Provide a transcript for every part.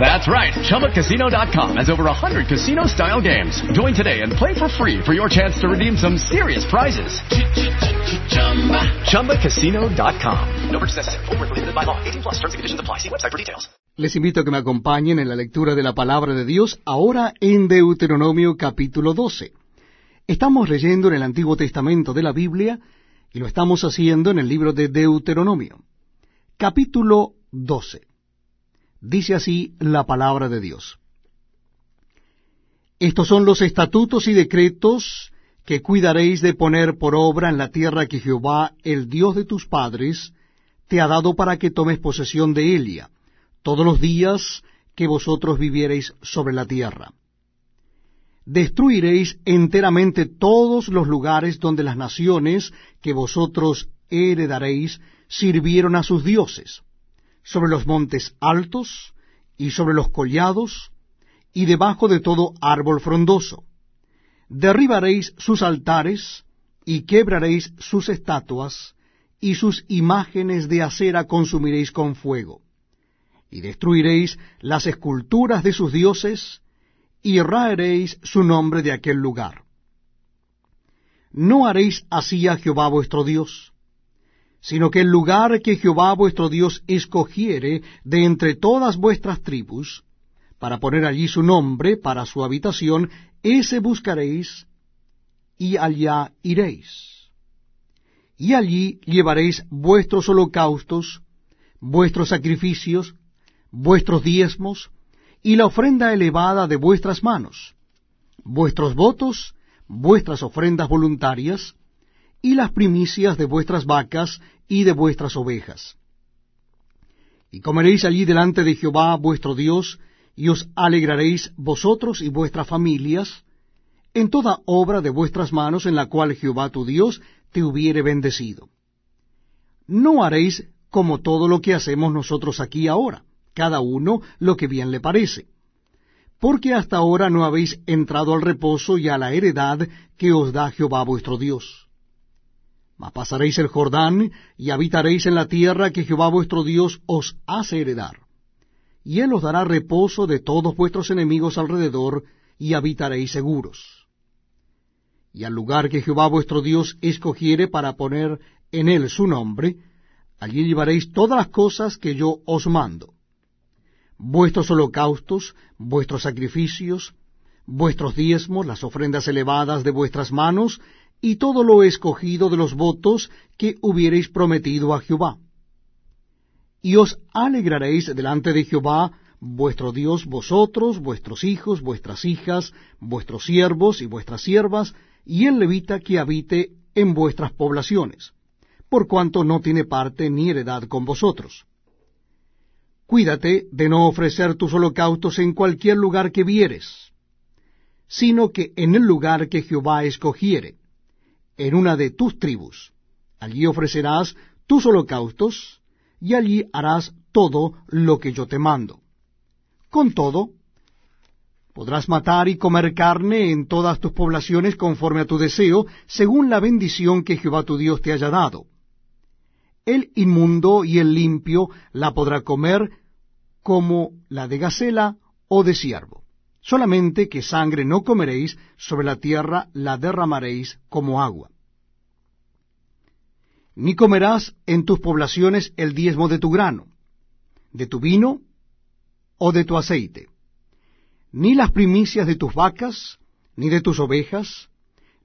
That's right. ChumbaCasino.com has over 100 casino style games. Join today and play for free for your chance to redeem some serious prizes. ChumbaCasino.com. No purchase necessary. Full prohibited by law. 18 plus terms and conditions apply. See website for details. Les invito a que me acompañen en la lectura de la palabra de Dios ahora en Deuteronomio capítulo 12. Estamos leyendo en el Antiguo Testamento de la Biblia y lo estamos haciendo en el libro de Deuteronomio. Capítulo 12. Dice así la palabra de Dios. Estos son los estatutos y decretos que cuidaréis de poner por obra en la tierra que Jehová, el Dios de tus padres, te ha dado para que tomes posesión de ella, todos los días que vosotros viviereis sobre la tierra. Destruiréis enteramente todos los lugares donde las naciones que vosotros heredaréis sirvieron a sus dioses sobre los montes altos, y sobre los collados, y debajo de todo árbol frondoso. Derribaréis sus altares, y quebraréis sus estatuas, y sus imágenes de acera consumiréis con fuego. Y destruiréis las esculturas de sus dioses, y raeréis su nombre de aquel lugar. No haréis así a Jehová vuestro Dios, sino que el lugar que Jehová vuestro Dios escogiere de entre todas vuestras tribus, para poner allí su nombre para su habitación, ese buscaréis, y allá iréis. Y allí llevaréis vuestros holocaustos, vuestros sacrificios, vuestros diezmos, y la ofrenda elevada de vuestras manos, vuestros votos, vuestras ofrendas voluntarias, y las primicias de vuestras vacas y de vuestras ovejas. Y comeréis allí delante de Jehová vuestro Dios, y os alegraréis vosotros y vuestras familias en toda obra de vuestras manos en la cual Jehová tu Dios te hubiere bendecido. No haréis como todo lo que hacemos nosotros aquí ahora, cada uno lo que bien le parece, porque hasta ahora no habéis entrado al reposo y a la heredad que os da Jehová vuestro Dios mas pasaréis el Jordán y habitaréis en la tierra que Jehová vuestro Dios os hace heredar. Y él os dará reposo de todos vuestros enemigos alrededor, y habitaréis seguros. Y al lugar que Jehová vuestro Dios escogiere para poner en él su nombre, allí llevaréis todas las cosas que yo os mando. Vuestros holocaustos, vuestros sacrificios, vuestros diezmos, las ofrendas elevadas de vuestras manos, y todo lo escogido de los votos que hubiereis prometido a Jehová. Y os alegraréis delante de Jehová vuestro Dios, vosotros, vuestros hijos, vuestras hijas, vuestros siervos y vuestras siervas, y el levita que habite en vuestras poblaciones, por cuanto no tiene parte ni heredad con vosotros. Cuídate de no ofrecer tus holocaustos en cualquier lugar que vieres, sino que en el lugar que Jehová escogiere, en una de tus tribus. Allí ofrecerás tus holocaustos, y allí harás todo lo que yo te mando. Con todo, podrás matar y comer carne en todas tus poblaciones conforme a tu deseo, según la bendición que Jehová tu Dios te haya dado. El inmundo y el limpio la podrá comer como la de gacela o de siervo. Solamente que sangre no comeréis, sobre la tierra la derramaréis como agua. Ni comerás en tus poblaciones el diezmo de tu grano, de tu vino o de tu aceite, ni las primicias de tus vacas, ni de tus ovejas,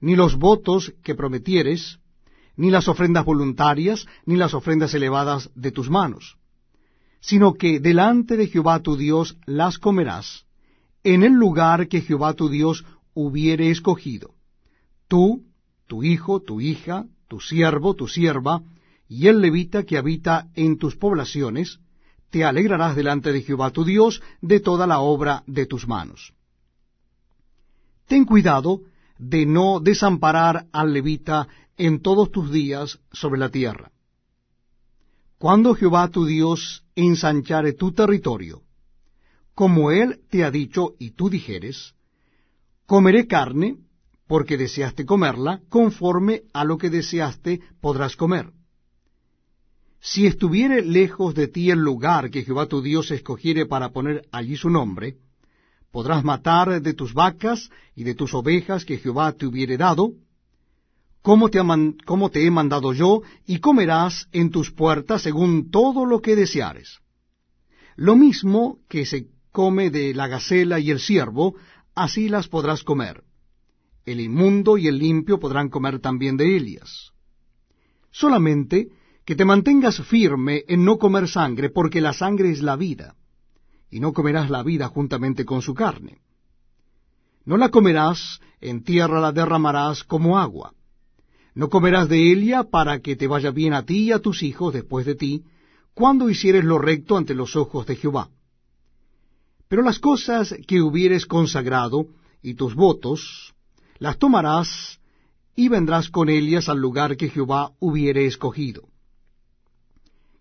ni los votos que prometieres, ni las ofrendas voluntarias, ni las ofrendas elevadas de tus manos sino que delante de Jehová tu Dios las comerás, en el lugar que Jehová tu Dios hubiere escogido. Tú, tu hijo, tu hija, tu siervo, tu sierva, y el levita que habita en tus poblaciones, te alegrarás delante de Jehová tu Dios de toda la obra de tus manos. Ten cuidado de no desamparar al levita en todos tus días sobre la tierra. Cuando Jehová tu Dios ensanchare tu territorio, como él te ha dicho y tú dijeres, comeré carne, porque deseaste comerla, conforme a lo que deseaste podrás comer. Si estuviere lejos de ti el lugar que Jehová tu Dios escogiere para poner allí su nombre, podrás matar de tus vacas y de tus ovejas que Jehová te hubiere dado, como te, como te he mandado yo, y comerás en tus puertas según todo lo que deseares. Lo mismo que se come de la gacela y el ciervo, así las podrás comer. El inmundo y el limpio podrán comer también de ellas. Solamente que te mantengas firme en no comer sangre, porque la sangre es la vida, y no comerás la vida juntamente con su carne. No la comerás, en tierra la derramarás como agua. No comerás de ella para que te vaya bien a ti y a tus hijos después de ti, cuando hicieres lo recto ante los ojos de Jehová. Pero las cosas que hubieres consagrado y tus votos, las tomarás y vendrás con ellas al lugar que Jehová hubiere escogido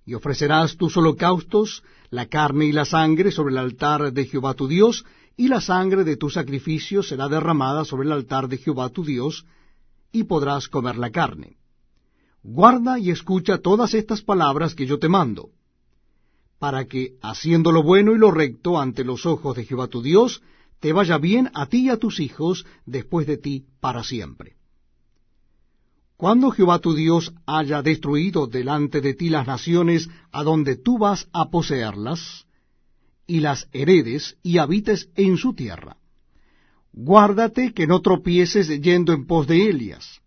y ofrecerás tus holocaustos, la carne y la sangre sobre el altar de Jehová tu Dios, y la sangre de tu sacrificio será derramada sobre el altar de Jehová tu Dios, y podrás comer la carne. Guarda y escucha todas estas palabras que yo te mando, para que, haciendo lo bueno y lo recto ante los ojos de Jehová tu Dios, te vaya bien a ti y a tus hijos después de ti para siempre. Cuando Jehová tu Dios haya destruido delante de ti las naciones a donde tú vas a poseerlas, y las heredes y habites en su tierra, guárdate que no tropieces yendo en pos de ellas,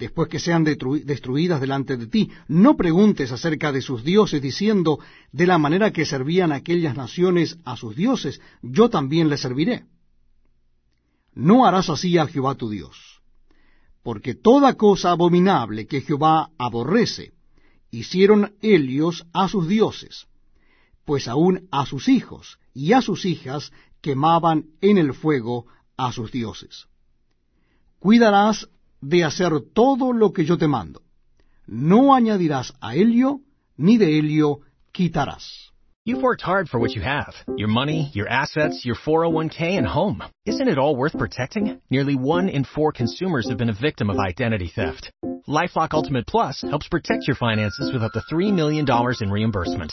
después que sean destruidas delante de ti. No preguntes acerca de sus dioses, diciendo, de la manera que servían aquellas naciones a sus dioses, yo también les serviré. No harás así a Jehová tu Dios porque toda cosa abominable que Jehová aborrece, hicieron ellos a sus dioses, pues aun a sus hijos y a sus hijas quemaban en el fuego a sus dioses. Cuidarás de hacer todo lo que yo te mando. No añadirás a ello, ni de ello quitarás. You've worked hard for what you have your money, your assets, your 401k, and home. Isn't it all worth protecting? Nearly one in four consumers have been a victim of identity theft. Lifelock Ultimate Plus helps protect your finances with up to $3 million in reimbursement.